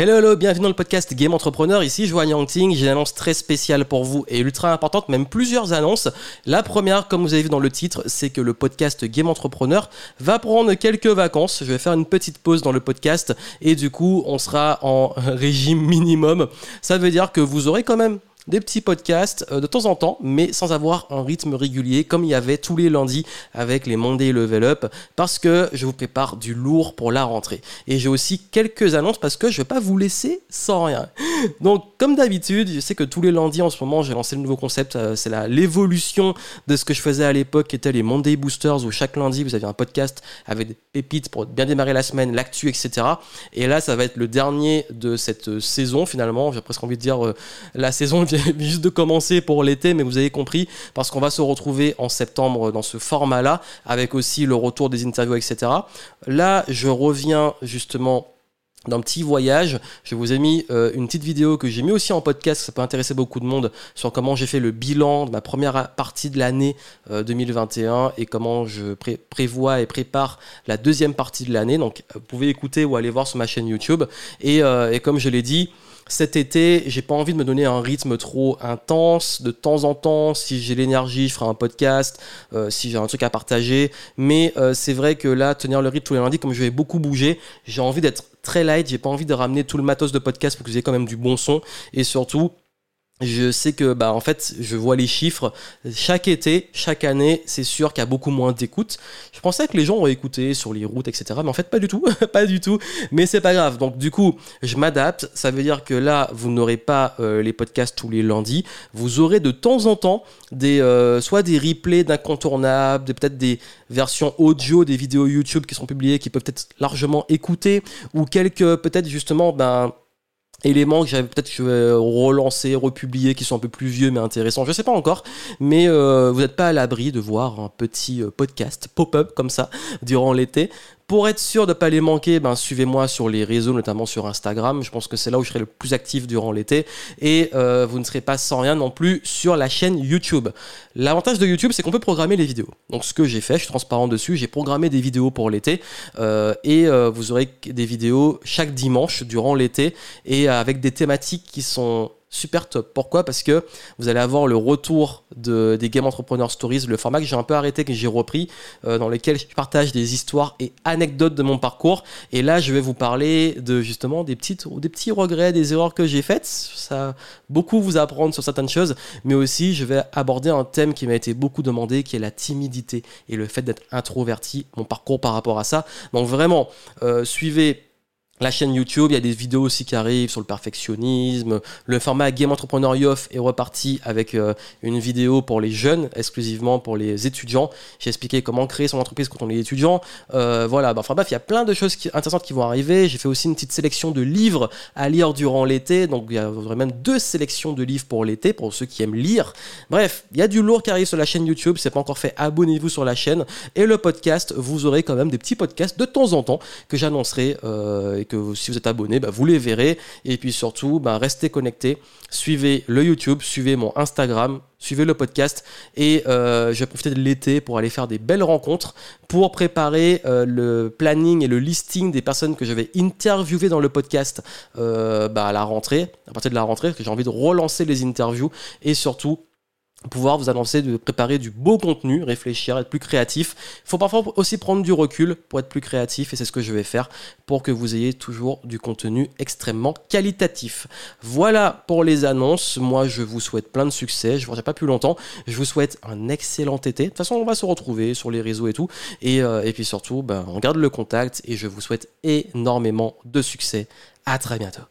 Hello, hello, bienvenue dans le podcast Game Entrepreneur. Ici, vois Yangting. J'ai une annonce très spéciale pour vous et ultra importante, même plusieurs annonces. La première, comme vous avez vu dans le titre, c'est que le podcast Game Entrepreneur va prendre quelques vacances. Je vais faire une petite pause dans le podcast et du coup, on sera en régime minimum. Ça veut dire que vous aurez quand même des petits podcasts euh, de temps en temps, mais sans avoir un rythme régulier comme il y avait tous les lundis avec les Monday Level Up, parce que je vous prépare du lourd pour la rentrée. Et j'ai aussi quelques annonces parce que je ne vais pas vous laisser sans rien. Donc, comme d'habitude, je sais que tous les lundis en ce moment, j'ai lancé le nouveau concept, euh, c'est l'évolution de ce que je faisais à l'époque, qui était les Monday Boosters, où chaque lundi, vous aviez un podcast avec des pépites pour bien démarrer la semaine, l'actu, etc. Et là, ça va être le dernier de cette euh, saison, finalement. J'ai presque envie de dire, la saison vient juste de commencer pour l'été, mais vous avez compris, parce qu'on va se retrouver en septembre dans ce format-là, avec aussi le retour des interviews, etc. Là, je reviens justement d'un petit voyage. Je vous ai mis euh, une petite vidéo que j'ai mis aussi en podcast, ça peut intéresser beaucoup de monde, sur comment j'ai fait le bilan de ma première partie de l'année 2021 euh, et comment je prévois et prépare la deuxième partie de l'année. Donc vous pouvez écouter ou aller voir sur ma chaîne YouTube. Et, euh, comme je l'ai dit, cet été, j'ai pas envie de me donner un rythme trop intense. De temps en temps, si j'ai l'énergie, je ferai un podcast, euh, si j'ai un truc à partager. Mais euh, c'est vrai que là, tenir le rythme tous les lundis, comme je vais beaucoup bouger, j'ai envie d'être très light. J'ai pas envie de ramener tout le matos de podcast pour que vous ayez quand même du bon son. Et surtout, je sais que bah en fait je vois les chiffres. Chaque été chaque année c'est sûr qu'il y a beaucoup moins d'écoute je pensais que les gens auraient écouté sur les routes etc mais en fait pas du tout. Pas du tout. Mais c'est pas grave. Donc du coup je m'adapte. Ça veut dire que là vous n'aurez pas euh, les podcasts tous les lundis. Vous aurez de temps en temps des euh, soit des replays d'incontournables peut-être des versions audio des vidéos YouTube qui sont publiées qui peuvent être largement écoutées ou quelques peut-être justement ben éléments que j'avais peut-être relancer, republier, qui sont un peu plus vieux mais intéressants, je sais pas encore, mais euh, vous n'êtes pas à l'abri de voir un petit euh, podcast pop-up comme ça durant l'été. Pour être sûr de ne pas les manquer, ben, suivez-moi sur les réseaux, notamment sur Instagram. Je pense que c'est là où je serai le plus actif durant l'été. Et euh, vous ne serez pas sans rien non plus sur la chaîne YouTube. L'avantage de YouTube, c'est qu'on peut programmer les vidéos. Donc ce que j'ai fait, je suis transparent dessus, j'ai programmé des vidéos pour l'été. Euh, et euh, vous aurez des vidéos chaque dimanche durant l'été et avec des thématiques qui sont super top. Pourquoi? Parce que vous allez avoir le retour de, des Game Entrepreneur Stories, le format que j'ai un peu arrêté, que j'ai repris, euh, dans lequel je partage des histoires et anecdotes de mon parcours. Et là, je vais vous parler de justement des, petites, des petits regrets, des erreurs que j'ai faites. Ça beaucoup vous apprendre sur certaines choses, mais aussi je vais aborder un thème qui m'a été beaucoup demandé, qui est la timidité et le fait d'être introverti, mon parcours par rapport à ça. Donc vraiment, euh, suivez la chaîne YouTube, il y a des vidéos aussi qui arrivent sur le perfectionnisme. Le format Game Entrepreneur Yoff est reparti avec euh, une vidéo pour les jeunes, exclusivement pour les étudiants. J'ai expliqué comment créer son entreprise quand on est étudiant. Euh, voilà, bah, enfin bref, il y a plein de choses intéressantes qui vont arriver. J'ai fait aussi une petite sélection de livres à lire durant l'été. Donc il y aurait même deux sélections de livres pour l'été, pour ceux qui aiment lire. Bref, il y a du lourd qui arrive sur la chaîne YouTube. C'est pas encore fait, abonnez-vous sur la chaîne. Et le podcast, vous aurez quand même des petits podcasts de temps en temps que j'annoncerai. Euh, que si vous êtes abonné, bah, vous les verrez. Et puis surtout, bah, restez connectés. Suivez le YouTube, suivez mon Instagram, suivez le podcast. Et euh, je vais profiter de l'été pour aller faire des belles rencontres, pour préparer euh, le planning et le listing des personnes que je vais interviewer dans le podcast euh, bah, à la rentrée, à partir de la rentrée, parce que j'ai envie de relancer les interviews. Et surtout, pouvoir vous annoncer de préparer du beau contenu, réfléchir, être plus créatif. Il faut parfois aussi prendre du recul pour être plus créatif et c'est ce que je vais faire pour que vous ayez toujours du contenu extrêmement qualitatif. Voilà pour les annonces. Moi, je vous souhaite plein de succès. Je ne vous pas plus longtemps. Je vous souhaite un excellent été. De toute façon, on va se retrouver sur les réseaux et tout. Et, euh, puis surtout, ben, on garde le contact et je vous souhaite énormément de succès. À très bientôt.